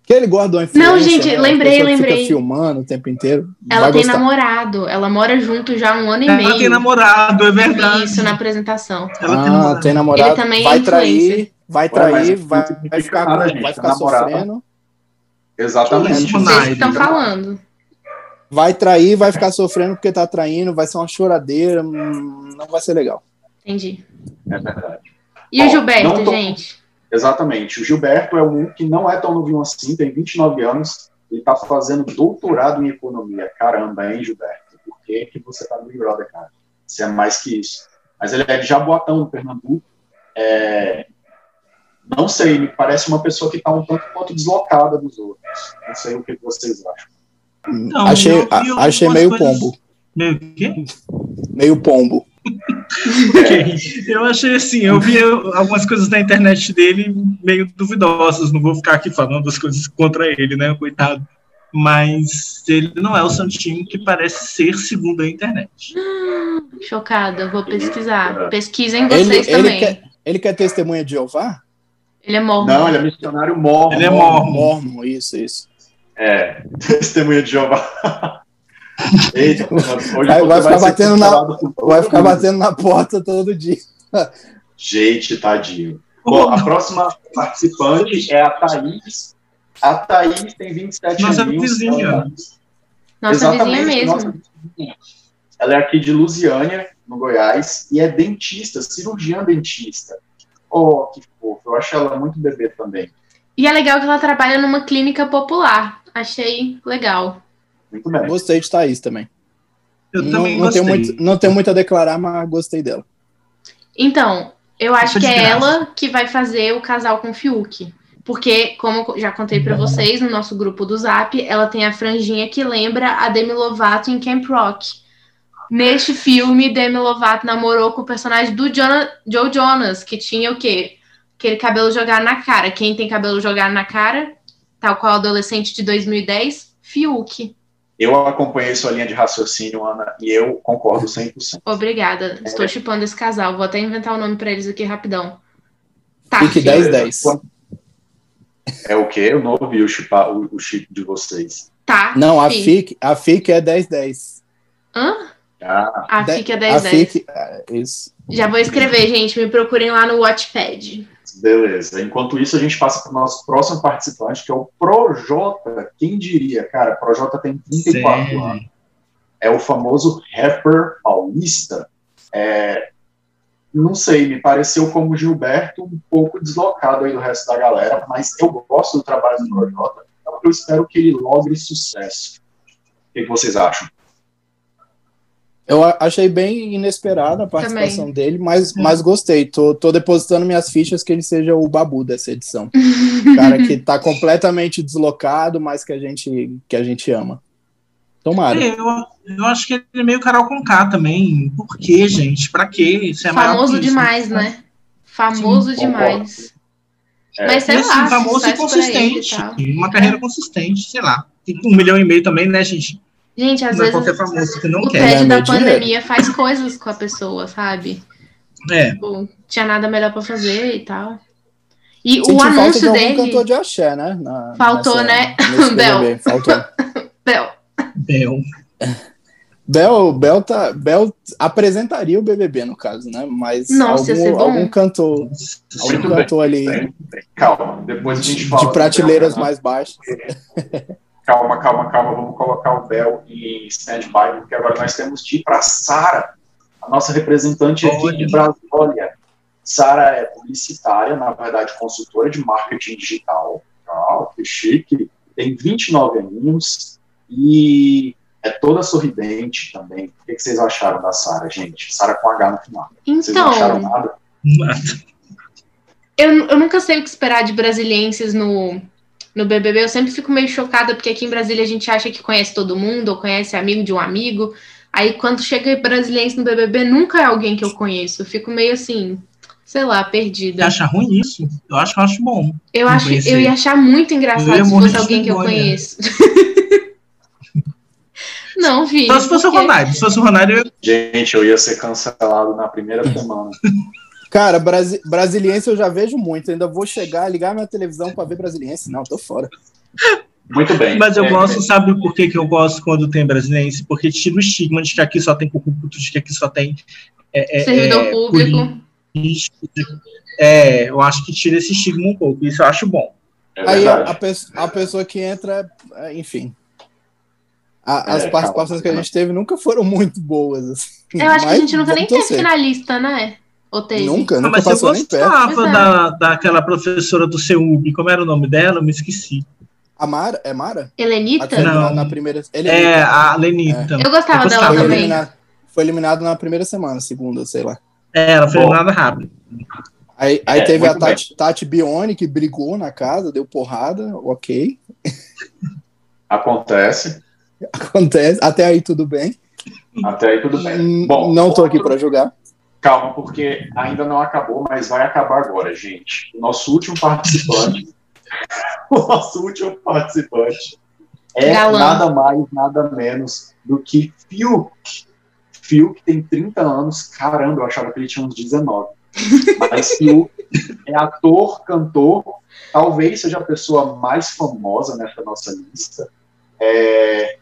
Que ele gosta do influencer, Não, gente, né? Lembrei, lembrei. Fica filmando o tempo inteiro. Ela vai tem gostar. namorado, ela mora junto já há um ano e Ela meio. tem namorado, é verdade. Isso, na apresentação. Ela tem Ah, namorado. tem namorado. Ele também é vai influencer. trair, vai trair, vai, significa vai ficar, nada, gente. vai ficar namorado. sofrendo. Exatamente. Isso, Vocês estão falando. Vai trair, vai ficar sofrendo porque tá traindo, vai ser uma choradeira, hum, não vai ser legal. Entendi. É verdade. E o Gilberto, tô- gente? Exatamente. O Gilberto é um que não é tão novinho assim, tem 29 anos, ele está fazendo doutorado em economia. Caramba, hein, Gilberto? Por que, que você tá no Big Brother, cara? Você é mais que isso. Mas ele é de Jaboatão, no Pernambuco. É, Não sei, me parece uma pessoa que está um tanto quanto deslocada dos outros. Não sei o que vocês acham. Não, achei achei meio coisas- pombo. Meio quê? Meio pombo. <laughs> Ok. <laughs> Eu achei assim, eu vi algumas coisas na internet dele meio duvidosas. Não vou ficar aqui falando as coisas contra ele, né, coitado. Mas ele não é o santinho que parece ser segundo a internet. <gasps> Chocada, vou pesquisar. Pesquisem Ele, vocês ele, também. quer, ele quer testemunha de Jeová? Ele é mormon. Não, ele é missionário mormon. Ele é mormon. Mormon, isso, isso. É, <laughs> testemunha de Jeová. Eita, hoje Vai- vai ficar batendo na- Vai ficar batendo na porta todo dia. Gente, tadinho. Bom, a próxima participante é a Thaís. A Thaís tem 27 Nossa aninhos. vizinha. Nossa vizinha Exatamente, mesmo. nossa vizinha. Ela é aqui de Lusiânia, no Goiás, e é dentista, cirurgiã dentista. Oh, que fofo. Eu acho ela muito bebê também. E é legal que ela trabalha numa clínica popular. Achei legal. Muito bem. Gostei de Thaís também. Eu Não, também não, gostei. tenho muito, não tenho muito a declarar, mas gostei dela. Então, eu acho que é ela que vai fazer o casal com o Fiuk. Porque, como eu já contei pra vocês no nosso grupo do Zap, ela tem a franjinha que lembra a Demi Lovato em Camp Rock. Neste filme, Demi Lovato namorou com o personagem do Jona- Joe Jonas, que tinha o quê? Aquele cabelo jogado na cara. Quem tem cabelo jogado na cara, tal qual adolescente de 2010, Fiuk. Eu acompanhei sua linha de raciocínio, Ana, e eu concordo 100%. Obrigada. É. Estou chipando esse casal. Vou até inventar o nome pra eles aqui rapidão. Tá, Fique 10-10. É o quê? Eu não ouvi o, chipa, o, o chip de vocês. Tá. Não, a Fi. FIC, a FIC é 10-10. Hã? Ah, A FIC é A 1010. FIC, é, isso. Já vou escrever, gente. Me procurem lá no Watchpad. Beleza. Enquanto isso, a gente passa para o nosso próximo participante, que é o Projota. Quem diria, cara? Projota tem 34 Sério? anos. É o famoso rapper paulista. É, não sei, me pareceu como Gilberto um pouco deslocado aí do resto da galera, mas eu gosto do trabalho do Projota, então eu espero que ele logre sucesso. O que que vocês acham? Eu achei bem inesperada a participação dele, mas, mas gostei. Tô, tô depositando minhas fichas que ele seja o babu dessa edição. <laughs> Cara que tá completamente deslocado, mas que a gente, que a gente ama. Tomara. É, eu, eu acho que ele é meio Carol com K também. Por quê, gente? Pra quê? Isso é Famoso isso. demais, né? Famoso Sim, demais. É. Mas sei E, assim, lá, famoso e consistente. Uma carreira consistente, sei lá. Tem um milhão e meio também, né, gente? Gente, às Não é vezes qualquer famoso que não o quer. tédio Ganhar da meu dinheiro. pandemia faz coisas com a pessoa, sabe? É. Tipo, tinha nada melhor pra fazer e tal. E Senti o falta de anúncio dele. cantor de axé, né? Na- Faltou, nessa- né? <laughs> Bel. BBB, Faltou. <laughs> Bel, Bel. Bel, Bel, tá, Bel apresentaria o BBB, no caso, né? Mas Nossa, ia ser algum, bom. algum cantor, algum cantor ali Bem, bem. Calma, depois a gente fala. de prateleiras sobre- mais baixas. <laughs> Calma, calma, calma. Vamos colocar o Bel em stand-by, porque agora nós temos de ir para Sara, a nossa representante aqui de Brasília. Sara é publicitária, na verdade, consultora de marketing digital. Ah, que chique. Tem 29 aninhos e é toda sorridente também. O que, vocês acharam da Sara, gente? Sara com H no final. Vocês não acharam Então, nada? eu, eu nunca sei o que esperar de brasilienses no, no BBB. Eu sempre fico meio chocada, porque aqui em Brasília a gente acha que conhece todo mundo, ou conhece amigo de um amigo. Aí quando chega brasiliense no BBB, nunca é alguém que eu conheço. Eu fico meio assim, sei lá, Você perdida. acha ruim isso? Eu acho, eu acho bom. Eu, acho, conhecer. eu ia achar muito engraçado se fosse alguém que eu conheço. <laughs> Não, Vi. Só se fosse o porque- Ronaldo. Se fosse o Ronaldo, eu Gente, eu ia ser cancelado na primeira semana. <laughs> Cara, brasi brasiliense eu já vejo muito. Ainda vou chegar, ligar minha televisão pra ver brasiliense. Não, tô fora. Muito bem. Mas eu É, gosto, sabe por que, que eu gosto quando tem brasileiro? Porque tira o estigma de que aqui só tem corrupto, de que aqui só tem. É, é, Servidor é, público. político. É, eu acho que tira esse estigma um pouco. Isso eu acho bom. É Aí a, a pe- a pessoa que entra, é, enfim. A- as É, participações calma. que a gente teve nunca foram muito boas. Assim. Eu acho que a gente nunca nem teve finalista, né? Ou teve? Nunca, Ah, nunca mas eu passou nem perto. gostava é. da, daquela professora do CEUB. Como era o nome dela? Eu me esqueci. A Mara, é Mara? Helenita? eliminada Não. na primeira. Ele É, a Lenita. Eu gostava Eu dela gostava. foi, também. eliminado, foi eliminado na primeira semana, segunda, sei lá. É, ela foi Bom. nada rápido. Aí, aí É, teve a muito bem. Tati, Tati Bione, que brigou na casa, deu porrada, ok. <laughs> Acontece. Acontece. Até aí tudo bem. Até aí tudo bem. Bom, não tô outro- aqui pra julgar. Calma, porque ainda não acabou, mas vai acabar agora, gente. O nosso último participante. <laughs> o nosso último participante é Galã. nada mais, nada menos do que Fiuk. Fiuk tem 30 anos. Caramba, eu achava que ele tinha uns 19. Mas Fiuk <laughs> é ator, cantor, talvez seja a pessoa mais famosa nessa nossa lista. É,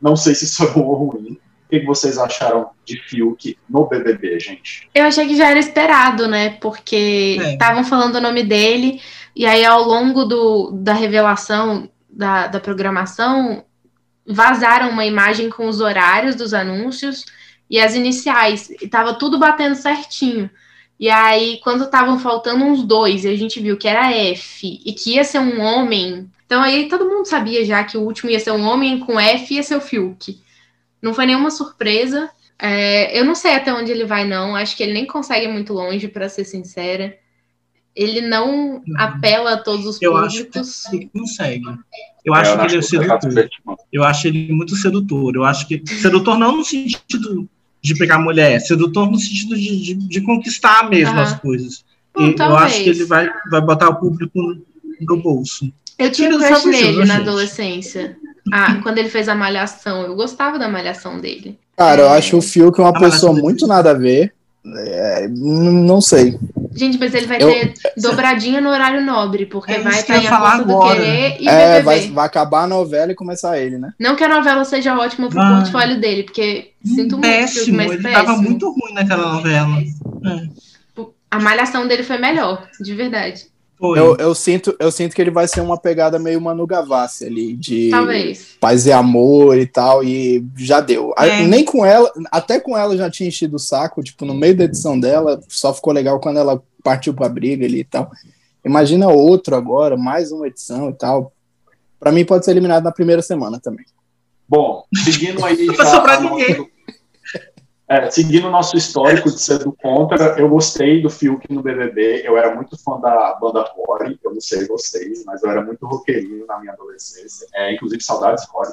Não sei se isso é bom ou ruim. O que que vocês acharam de Fiuk no BBB, gente? Eu achei que já era esperado, né? Porque É. estavam falando o nome dele, e aí ao longo do, da revelação da, da programação, vazaram uma imagem com os horários dos anúncios e as iniciais. E tava tudo batendo certinho. E aí, quando estavam faltando uns dois, e a gente viu que era F e que ia ser um homem. Então aí todo mundo sabia já que o último ia ser um homem com F e ia ser o Fiuk. Não foi nenhuma surpresa. É, eu não sei até onde ele vai, não. Acho que ele nem consegue ir muito longe, para ser sincera. Ele não apela a todos os Eu acho públicos. Ele consegue. Eu acho É, que ele é que sedutor. Eu acho ele muito sedutor. Eu acho que. Sedutor não no sentido de pegar mulher, sedutor no sentido de, de, de conquistar mesmo Aham. as coisas. E eu talvez. acho que ele vai, vai botar o público no, bolso. Eu tinha Ele crush nele jogar, na gente. adolescência. Ah, quando ele fez a malhação. Eu gostava da malhação dele. Cara, eu É. acho o Fiuk uma Ah, mas pessoa muito nada a ver. É, não sei. Gente, mas ele vai Eu- ter dobradinha no horário nobre, porque É vai estar em A falar do. Querer e É, BBB. vai, vai acabar a novela e começar ele, né? Não que a novela seja ótima pro Vai. portfólio dele, porque sinto muito, péssimo, mas ele péssimo. tava muito ruim naquela novela. É, A malhação dele foi melhor, de verdade. Foi. Eu, eu sinto, eu sinto que ele vai ser uma pegada meio Manu Gavassi ali, de Talvez. paz e amor e tal, e já deu. A- É. Nem com ela, até com ela já tinha enchido o saco, tipo, no meio da edição dela, só ficou legal quando ela partiu pra briga ali e tal. Imagina outro agora, mais uma edição e tal. Pra mim pode ser eliminado na primeira semana também. Bom, seguindo aí. <laughs> Já a nossa-. É, seguindo o nosso histórico de ser do contra, eu gostei do Fiuk no BBB. Eu era muito fã da banda Rory. Eu não sei vocês, mas eu era muito roqueirinho na minha adolescência. É, inclusive, saudades Rory.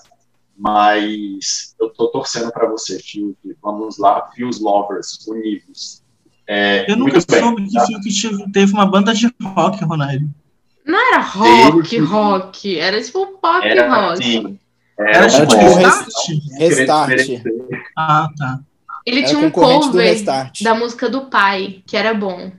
Mas eu tô torcendo para você, Fiuk. Vamos lá, Fios Lovers, unidos. É, Eu nunca soube que tá? Fiuk tive- teve uma banda de rock, Ronaldo. Não era rock, Ele- rock. Era tipo pop Era rock. assim. Era tipo uma- um Restart? Restart. Ah, tá. Ele Era tinha um cover Restart. da música do pai, que era bom.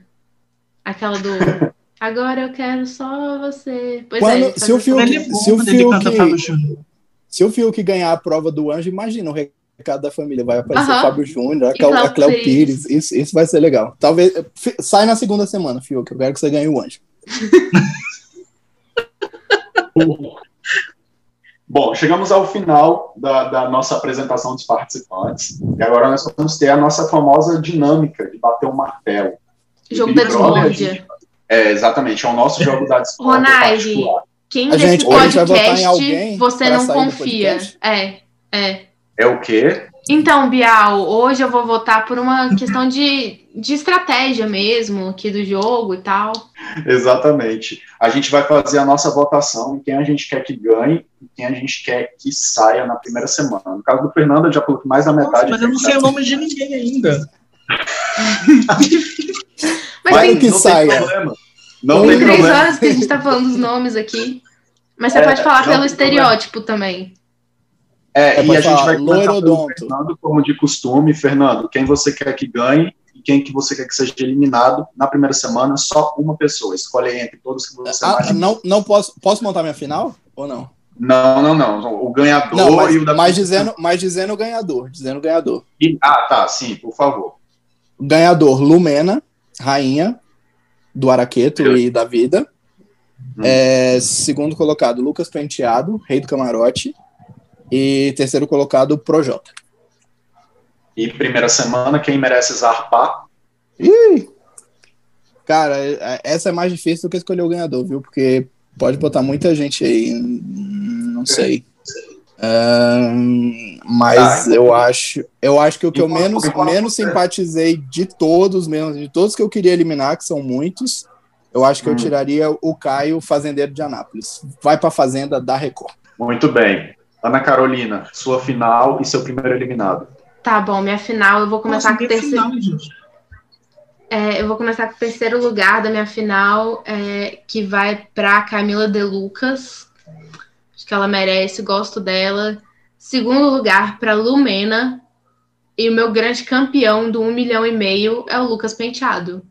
Aquela do <laughs> Agora eu quero só você. Pois Quando- é, se o Fiuk- é se o ele Fiuk-. Se o Fiuk ganhar a prova do anjo, imagina o recado da família. Vai aparecer o Fábio Júnior, a Cléo, a Cléo Pires. Pires. Isso, isso vai ser legal. Talvez. Sai na segunda semana, Fiuk. Eu quero que você ganhe o anjo. <laughs> Bom, chegamos ao final da, da nossa apresentação dos participantes. E agora nós vamos ter a nossa famosa dinâmica de bater o martelo. Jogo da discórdia. É, exatamente, é o nosso jogo da discórdia Ronald, particular. Quem A desse podcast você não confia. É, é. É o quê? Então, Bial, hoje eu vou votar por uma questão de, de estratégia mesmo aqui do jogo e tal. Exatamente. A gente vai fazer a nossa votação em quem a gente quer que ganhe e quem a gente quer que saia na primeira semana. No caso do Fernando, eu já falou que mais da metade. Nossa, mas eu não sei o nome de ninguém ainda. <laughs> Mas, Vai tem, que não saia. tem problema. Não tem tem três horas que a gente tá falando dos nomes aqui. Mas você É, pode falar não pelo estereótipo também. É, É, e a gente vai começar pelo. Fernando, como de costume. Fernando, quem você quer que ganhe e quem que você quer que seja eliminado na primeira semana, só uma pessoa. Escolhe entre todos que você Ah, mais... não, não posso, posso montar minha final ou não? Não, não, não. O ganhador Não, mas, e o da... mas dizendo, mas dizendo o ganhador, dizendo o ganhador. E- Ah, tá, sim, por favor. Ganhador Lumena, rainha do Araqueto e da vida. Hum. É, segundo colocado, Lucas Penteado, rei do camarote. E terceiro colocado, Projota. E primeira semana, quem merece zarpar? Ih! Cara, essa é mais difícil do que escolher o ganhador, viu? Porque pode botar muita gente aí, não sei. Ahn, mas Tá. eu acho, eu acho que o que eu menos, menos você- simpatizei de todos, mesmo, de todos que eu queria eliminar, que são muitos, eu acho que eu Hum. tiraria o Caio, fazendeiro de Anápolis. Vai pra fazenda da Record. Muito bem. Ana Carolina, sua final e seu primeiro eliminado. Tá bom, minha final, eu vou começar Nossa, com o terceiro. final. É, eu vou começar com o terceiro lugar da minha final, é, que vai para Camila De Lucas. Acho que ela merece, gosto dela. Segundo lugar para Lumena. E o meu grande campeão do um milhão e meio é o Lucas Penteado.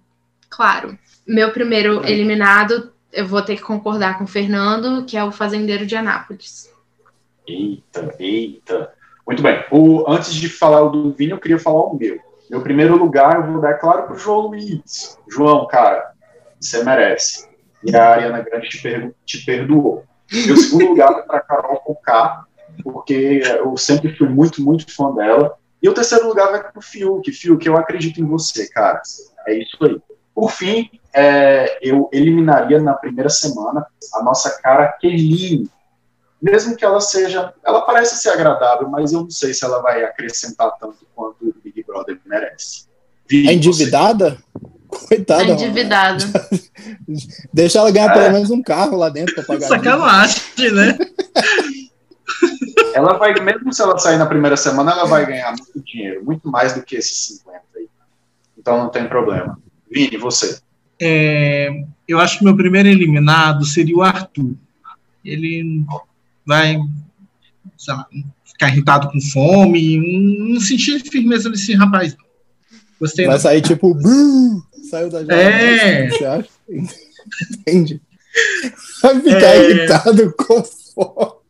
Claro. Meu primeiro eliminado, eu vou ter que concordar com o Fernando, que é o fazendeiro de Anápolis. Eita, eita. Muito bem. O, antes de falar o do Vini, eu queria falar o meu. Meu primeiro lugar eu vou dar, claro, para o João Luiz. João, cara, você merece. E a Ariana Grande te, pergu- te perdoou. Meu segundo lugar vai para Carol Conká, porque eu sempre fui muito, muito fã dela. E o terceiro lugar vai para o Fiuk. Fiuk, eu acredito em você, cara. É isso aí. Por fim, é, eu eliminaria na primeira semana a nossa cara Kerline, mesmo que ela seja, ela parece ser agradável, mas eu não sei se ela vai acrescentar tanto quanto o Big Brother merece. É endividada? Coitada. Tá mano. endividado. Deixa ela ganhar É. pelo menos um carro lá dentro pra pagar. Sacanagem, né? você- <laughs> Ela vai, mesmo se ela sair na primeira semana, ela vai ganhar muito dinheiro, muito mais do que esses 50 aí. Então não tem problema. Vini, você. É, eu acho que meu primeiro eliminado seria o Arthur. Ele vai lá, ficar irritado com fome, não sentir firmeza nesse rapaz. Gostei. Vai não. sair tipo, saiu da janela. É. Você acha? <laughs> Entende? Vai ficar É. irritado com fome.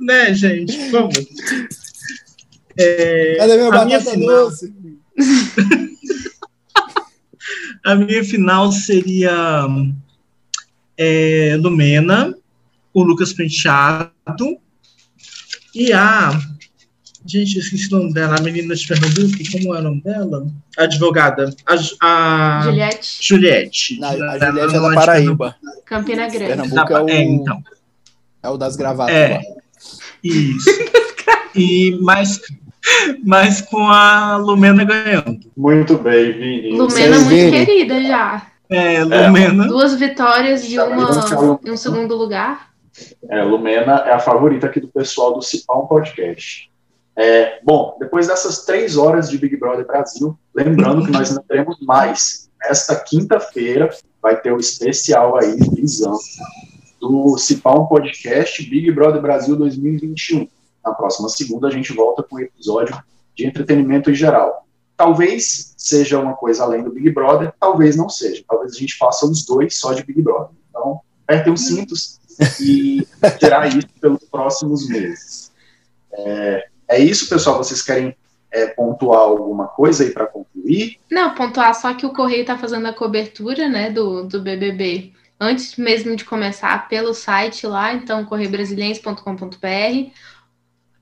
Né, gente? Vamos. É, Cadê minha a minha batata final- doce? <laughs> A minha final seria é, Lumena, o Lucas Penteado e a. Gente, eu esqueci o nome dela, a menina de Pernambuco, como é o nome dela? A advogada. A, a Juliette, Juliette. Não, a Ela Juliette é não da Paraíba. Campina Grande. Pernambuco é o, É, então. é o das gravatas É. lá. Isso. e mais, mais com a Lumena ganhando. Muito bem, Vini. Lumena Vocês muito querida já. É, Lumena. Duas vitórias e uma vendo? e um segundo lugar. É, Lumena é a favorita aqui do pessoal do Cipão Podcast. É, bom, depois dessas três horas de Big Brother Brasil, lembrando que nós ainda teremos mais. Nesta quinta-feira vai ter o especial aí, visão, do Cipão Podcast Big Brother Brasil 2021. Na próxima segunda a gente volta com um episódio de entretenimento em geral. Talvez seja uma coisa além do Big Brother, talvez não seja. Talvez a gente faça os dois só de Big Brother. Então, apertem os cintos e terá isso pelos próximos meses. É, é isso, pessoal. Vocês querem é, pontuar alguma coisa aí para concluir? Não, pontuar só que o Correio tá fazendo a cobertura, né, do, do BBB. Antes mesmo de começar, pelo site lá, então, correiobrasiliense.com.br.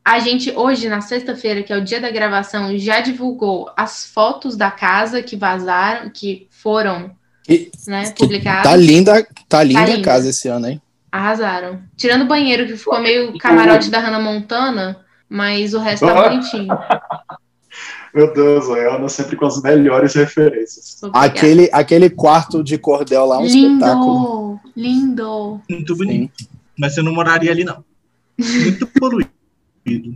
A gente, hoje, na sexta-feira, que é o dia da gravação, já divulgou as fotos da casa que vazaram, que foram E- né, que publicadas. Tá linda, tá linda a linda. casa esse ano, hein? Arrasaram. Tirando o banheiro, que ficou meio <laughs> camarote da Hannah Montana, Mas o resto tá bonitinho. <laughs> Meu Deus, a Ana sempre com as melhores referências. Obrigada. Aquele, aquele quarto de cordel lá um espetáculo. lindo, lindo. Muito bonito. Mas você não moraria ali, não. Muito <laughs> poluído.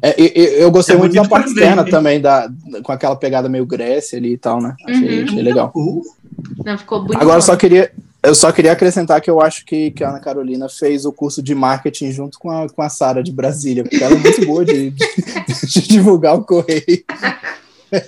É, e- e- eu gostei É muito da parte externa também, da, com aquela pegada meio Grécia ali e tal, né? Achei, Uhum. achei legal. Não, ficou bonito. Agora, eu só queria, eu só queria acrescentar que eu acho que, que a Ana Carolina fez o curso de marketing junto com a, com a Sara de Brasília, porque ela é muito boa de, de- de divulgar o correio.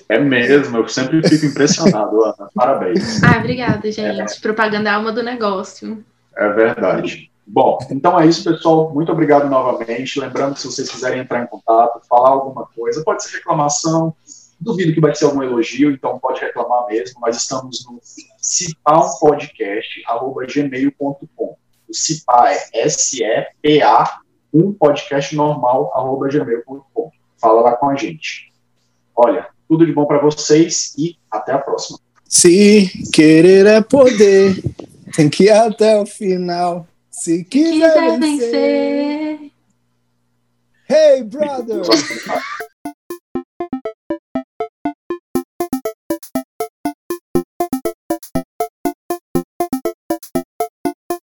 É mesmo, eu sempre fico impressionado, Ana. Parabéns. Ah, obrigada, gente. Propaganda é a alma do negócio. É verdade. Bom, então é isso, pessoal. Muito obrigado novamente. Lembrando que se vocês quiserem entrar em contato, falar alguma coisa, pode ser reclamação, duvido que vai ser algum elogio, então pode reclamar mesmo. Nós estamos no cipampodcast.gmail.com. O Cipa é S-E-P-A, um podcast normal, arroba gmail.com. Fala lá com a gente. Olha, tudo de bom para vocês e até a próxima. Se querer é poder, tem que ir até o final. Se quiser, Quiser vencer. vencer. Hey, brother! <laughs>